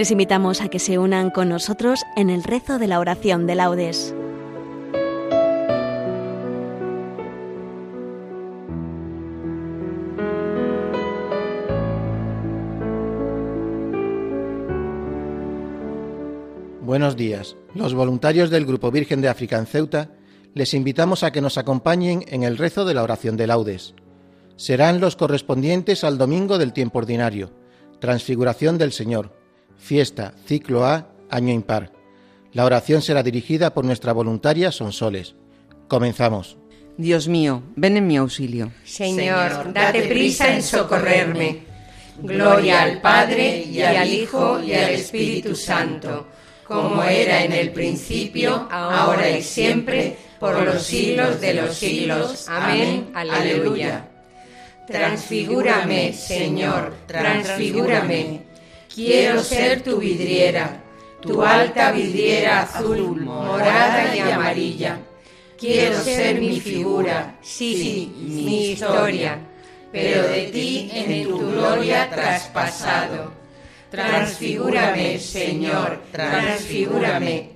Les invitamos a que se unan con nosotros en el rezo de la oración de laudes. Buenos días. Los voluntarios del Grupo Virgen de África en Ceuta les invitamos a que nos acompañen en el rezo de la oración de laudes. Serán los correspondientes al domingo del tiempo ordinario, Transfiguración del Señor, fiesta, ciclo A, año impar. La oración será dirigida por nuestra voluntaria Sonsoles. Comenzamos. Dios mío, ven en mi auxilio. Señor, date prisa en socorrerme. Gloria al Padre y al Hijo y al Espíritu Santo como era en el principio, ahora y siempre, por los siglos de los siglos. Amén. Aleluya. Transfigúrame, Señor, transfigúrame. Quiero ser tu vidriera, tu alta vidriera azul, morada y amarilla. Quiero ser mi figura, sí, mi historia, pero de ti en tu gloria traspasado Transfigúrame, Señor, transfigúrame,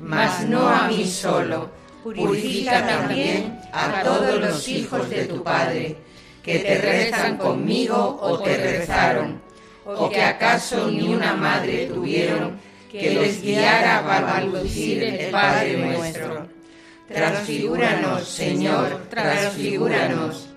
mas no a mí solo. Purifica también a todos los hijos de tu Padre, que te rezan conmigo o te rezaron, o que acaso ni una madre tuvieron que les guiara a balbucir el Padre nuestro. Transfigúranos, Señor, transfigúranos.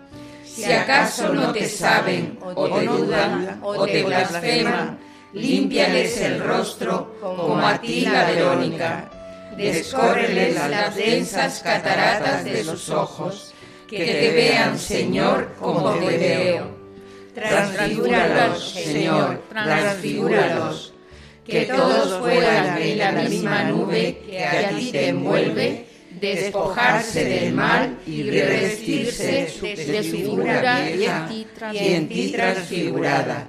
Si acaso no te saben, o te dudan, o te blasfeman, límpiales el rostro como a ti la Verónica, descórreles las densas cataratas de sus ojos, que te vean, Señor, como te veo. Transfigúralos, Señor, transfigúralos, que todos puedan de la misma nube que a ti te envuelve, despojarse del mal y revestirse de su figura y en ti transfigurada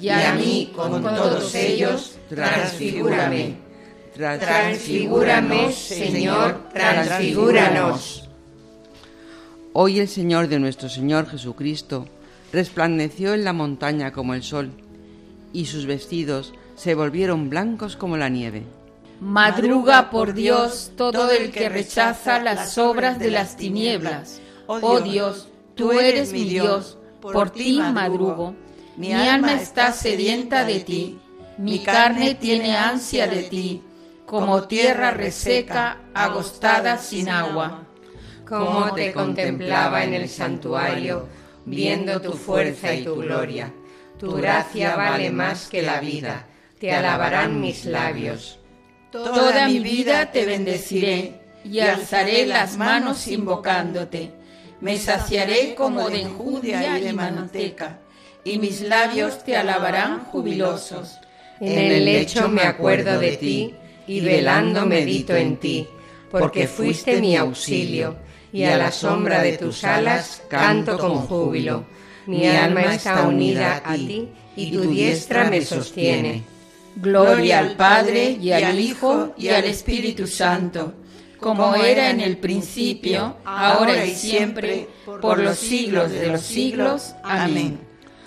y a mí con todos ellos, transfigúrame. Transfigúrame, Señor, transfigúranos. Hoy el Señor de nuestro Señor Jesucristo resplandeció en la montaña como el sol, y sus vestidos se volvieron blancos como la nieve. Madruga por Dios todo el que rechaza las obras de las tinieblas. Oh Dios, tú eres mi Dios, por ti madrugo. Mi alma está sedienta de ti, mi carne tiene ansia de ti, como tierra reseca, agostada sin agua. Como te contemplaba en el santuario, viendo tu fuerza y tu gloria. Tu gracia vale más que la vida, te alabarán mis labios. Toda mi vida te bendeciré y alzaré las manos invocándote. Me saciaré como de enjudia y de manteca y mis labios te alabarán jubilosos. En el lecho me acuerdo de ti y velando medito en ti, porque fuiste mi auxilio, y a la sombra de tus alas canto con júbilo. Mi alma está unida a ti y tu diestra me sostiene. Gloria al Padre y al Hijo y al Espíritu Santo, como era en el principio, ahora y siempre, por los siglos de los siglos. Amén.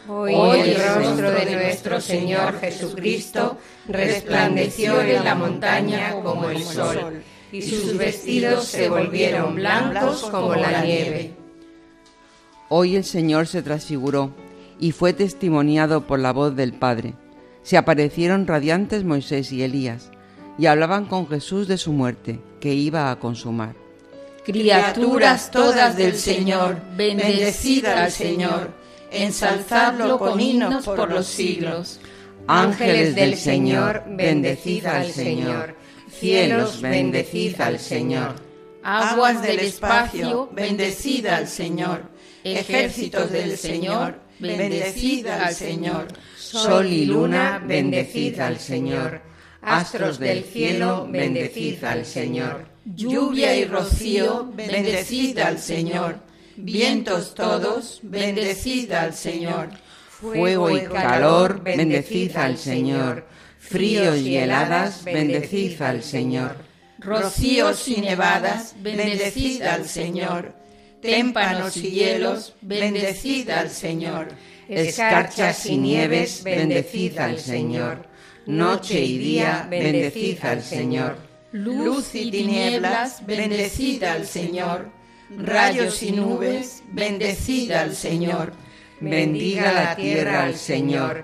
Hoy el rostro de nuestro Señor Jesucristo resplandeció en la montaña como el sol, y sus vestidos se volvieron blancos como la nieve. Hoy el Señor se transfiguró y fue testimoniado por la voz del Padre. Se aparecieron radiantes Moisés y Elías y hablaban con Jesús de su muerte, que iba a consumar. Criaturas todas del Señor, bendecida al Señor ensalzadlo con himnos por los siglos. Ángeles del Señor, bendecid al Señor. Cielos, bendecid al Señor. Aguas del espacio, bendecid al Señor. Ejércitos del Señor, bendecid al Señor. Sol y luna, bendecid al Señor. Astros del cielo, bendecid al Señor. Lluvia y rocío, bendecid al Señor vientos todos, bendecid al Señor. Fuego y calor, bendecid al Señor. Fríos y heladas, bendecid al Señor. Rocíos y nevadas, bendecid al Señor. Témpanos y hielos, bendecid al Señor. Escarchas y nieves, bendecid al Señor. Noche y día, bendecid al Señor. Luz y tinieblas, bendecid al Señor. Rayos y nubes, bendecid al Señor. Bendiga la tierra al Señor,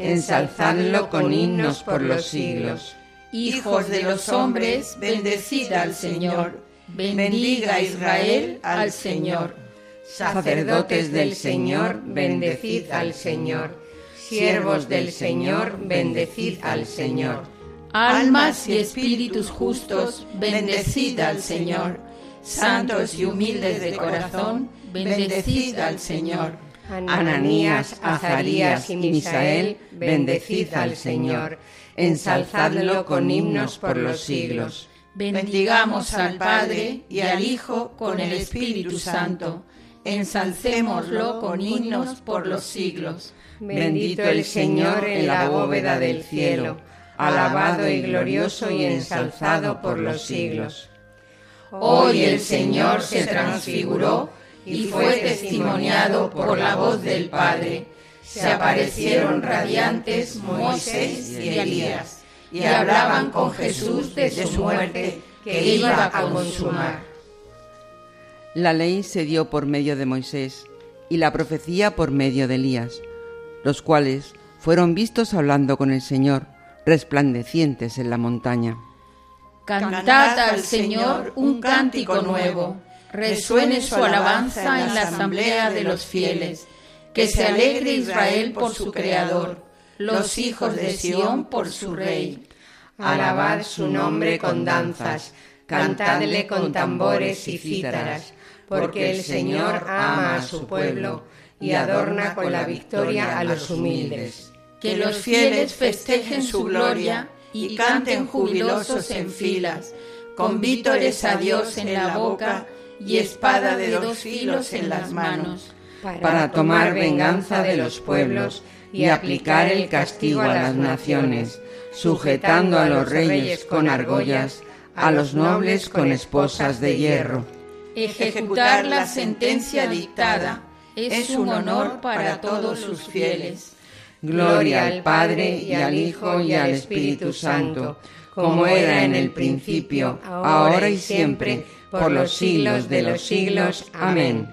Ensalzadlo con himnos por los siglos. Hijos de los hombres, bendecid al Señor. Bendiga Israel al Señor. Sacerdotes del Señor, bendecid al Señor. Siervos del Señor, bendecid al Señor. Almas y espíritus justos, bendecid al Señor. Santos y humildes de corazón, bendecid al Señor. Ananías, Azarías y Misael, bendecid al Señor. Ensalzadlo con himnos por los siglos. Bendigamos al Padre y al Hijo con el Espíritu Santo. Ensalcémoslo con himnos por los siglos. Bendito el Señor en la bóveda del cielo, alabado y glorioso y ensalzado por los siglos. Hoy el Señor se transfiguró y fue testimoniado por la voz del Padre. Se aparecieron radiantes Moisés y Elías y hablaban con Jesús de su muerte que iba a consumar. La ley se dio por medio de Moisés y la profecía por medio de Elías, los cuales fueron vistos hablando con el Señor, resplandecientes en la montaña. Cantad al Señor un cántico nuevo, resuene su alabanza en la asamblea de los fieles, que se alegre Israel por su Creador, los hijos de Sión por su Rey. Alabad su nombre con danzas, cantadle con tambores y cítaras, porque el Señor ama a su pueblo y adorna con la victoria a los humildes. Que los fieles festejen su gloria y canten jubilosos en filas, con vítores a Dios en la boca y espada de dos filos en las manos, para tomar venganza de los pueblos y aplicar el castigo a las naciones, sujetando a los reyes con argollas, a los nobles con esposas de hierro. Ejecutar la sentencia dictada es un honor para todos sus fieles. Gloria al Padre y al Hijo y al Espíritu Santo, como era en el principio, ahora y siempre, por los siglos de los siglos. Amén.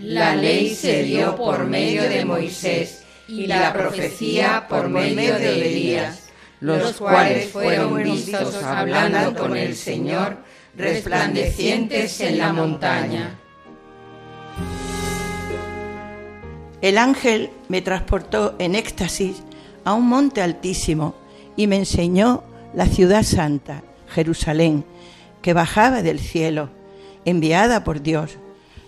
La ley se dio por medio de Moisés y la profecía por medio de Elías, los cuales fueron vistos hablando con el Señor, resplandecientes en la montaña. El ángel me transportó en éxtasis a un monte altísimo y me enseñó la ciudad santa, Jerusalén, que bajaba del cielo, enviada por Dios.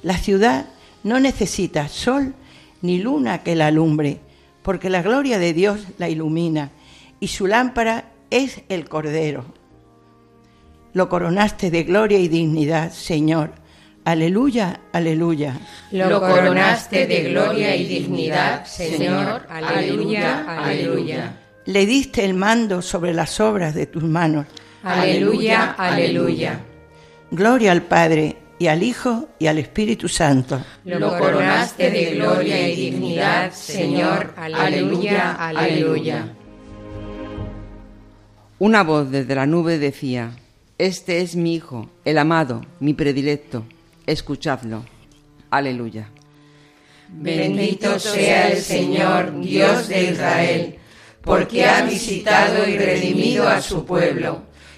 La ciudad no necesita sol ni luna que la alumbre, porque la gloria de Dios la ilumina y su lámpara es el Cordero. Lo coronaste de gloria y dignidad, Señor Aleluya, aleluya. Lo coronaste de gloria y dignidad, Señor. Aleluya, aleluya. Le diste el mando sobre las obras de tus manos. Aleluya, aleluya. Gloria al Padre y al Hijo y al Espíritu Santo. Lo coronaste de gloria y dignidad, Señor. Aleluya, aleluya. Una voz desde la nube decía, Este es mi Hijo, el amado, mi predilecto escuchadlo. Aleluya. Bendito sea el Señor, Dios de Israel, porque ha visitado y redimido a su pueblo,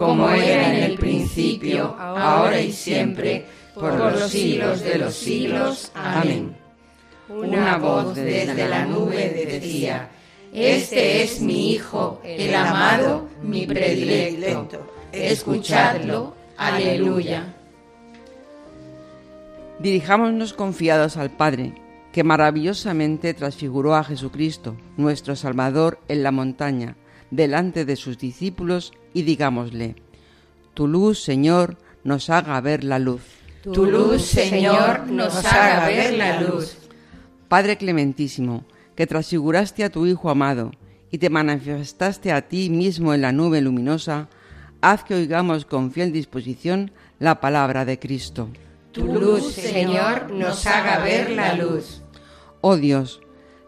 como era en el principio, ahora y siempre, por los siglos de los siglos. Amén. Una voz desde la nube decía, Este es mi Hijo, el amado, mi predilecto escuchadlo. Aleluya. Dirijámonos confiados al Padre, que maravillosamente transfiguró a Jesucristo, nuestro Salvador, en la montaña, delante de sus discípulos, y digámosle, Tu luz, Señor, nos haga ver la luz. Tu luz, Señor, nos haga ver la luz. Padre clementísimo, que transfiguraste a tu Hijo amado, y te manifestaste a ti mismo en la nube luminosa, haz que oigamos con fiel disposición la palabra de Cristo. Tu luz, Señor, nos haga ver la luz. Oh Dios,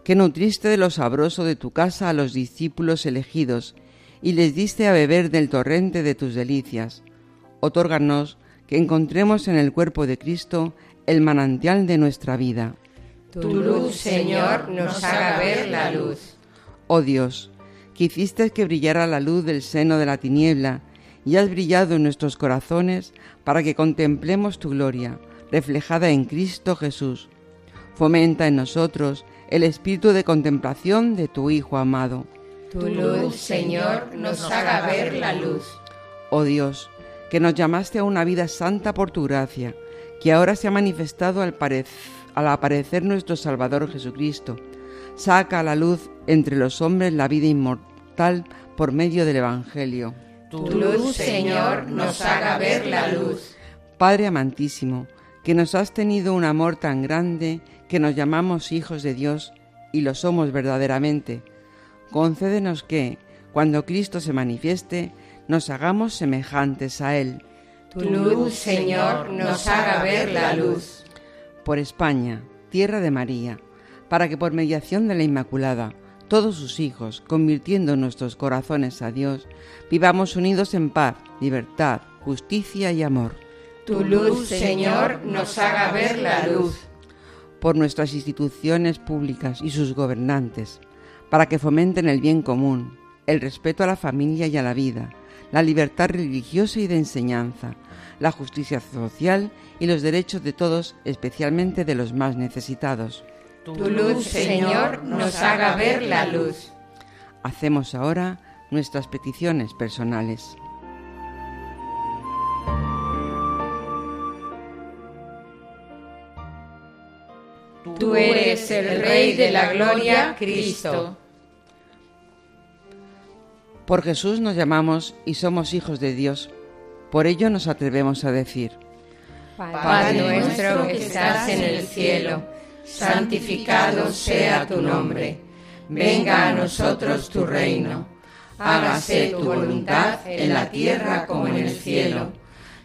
que nutriste de lo sabroso de tu casa a los discípulos elegidos y les diste a beber del torrente de tus delicias. Otórganos que encontremos en el cuerpo de Cristo el manantial de nuestra vida. Tu luz, Señor, nos haga ver la luz. Oh Dios, que hiciste que brillara la luz del seno de la tiniebla y has brillado en nuestros corazones para que contemplemos tu gloria, reflejada en Cristo Jesús. Fomenta en nosotros el espíritu de contemplación de tu Hijo amado. Tu luz, Señor, nos haga ver la luz. Oh Dios, que nos llamaste a una vida santa por tu gracia, que ahora se ha manifestado al, al aparecer nuestro Salvador Jesucristo. Saca a la luz entre los hombres la vida inmortal por medio del Evangelio. Tu luz, Señor, nos haga ver la luz. Padre amantísimo, que nos has tenido un amor tan grande que nos llamamos hijos de Dios y lo somos verdaderamente. Concédenos que, cuando Cristo se manifieste, nos hagamos semejantes a Él. Tu luz, Señor, nos haga ver la luz. Por España, tierra de María, para que por mediación de la Inmaculada, todos sus hijos, convirtiendo nuestros corazones a Dios, vivamos unidos en paz, libertad, justicia y amor. Tu luz, Señor, nos haga ver la luz. Por nuestras instituciones públicas y sus gobernantes, para que fomenten el bien común, el respeto a la familia y a la vida, la libertad religiosa y de enseñanza, la justicia social y los derechos de todos, especialmente de los más necesitados tu luz, Señor, nos haga ver la luz. Hacemos ahora nuestras peticiones personales. Tú eres el Rey de la Gloria, Cristo. Por Jesús nos llamamos y somos hijos de Dios. Por ello nos atrevemos a decir, Padre nuestro que estás en el cielo santificado sea tu nombre. Venga a nosotros tu reino. Hágase tu voluntad en la tierra como en el cielo.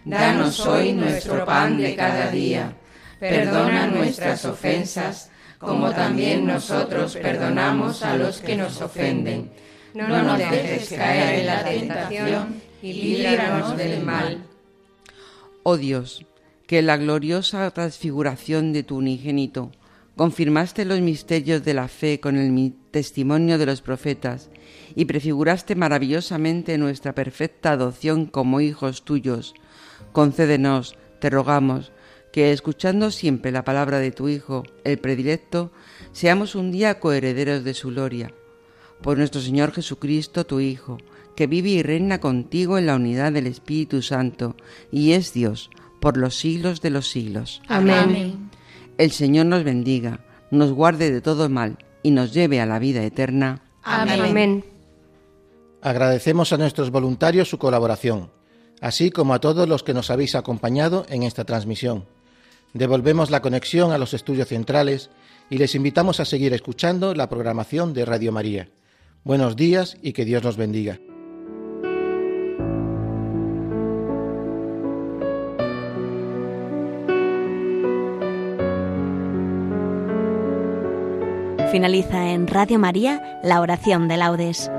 Danos hoy nuestro pan de cada día. Perdona nuestras ofensas, como también nosotros perdonamos a los que nos ofenden. No nos dejes caer en la tentación y líbranos del mal. Oh Dios, que la gloriosa transfiguración de tu unigénito confirmaste los misterios de la fe con el testimonio de los profetas y prefiguraste maravillosamente nuestra perfecta adopción como hijos tuyos. Concédenos, te rogamos, que escuchando siempre la palabra de tu Hijo, el predilecto, seamos un día coherederos de su gloria. Por nuestro Señor Jesucristo, tu Hijo, que vive y reina contigo en la unidad del Espíritu Santo, y es Dios, por los siglos de los siglos. Amén. el Señor nos bendiga, nos guarde de todo mal y nos lleve a la vida eterna. Amén. Agradecemos a nuestros voluntarios su colaboración, así como a todos los que nos habéis acompañado en esta transmisión. Devolvemos la conexión a los estudios centrales y les invitamos a seguir escuchando la programación de Radio María. Buenos días y que Dios nos bendiga. Finaliza en Radio María la oración de laudes.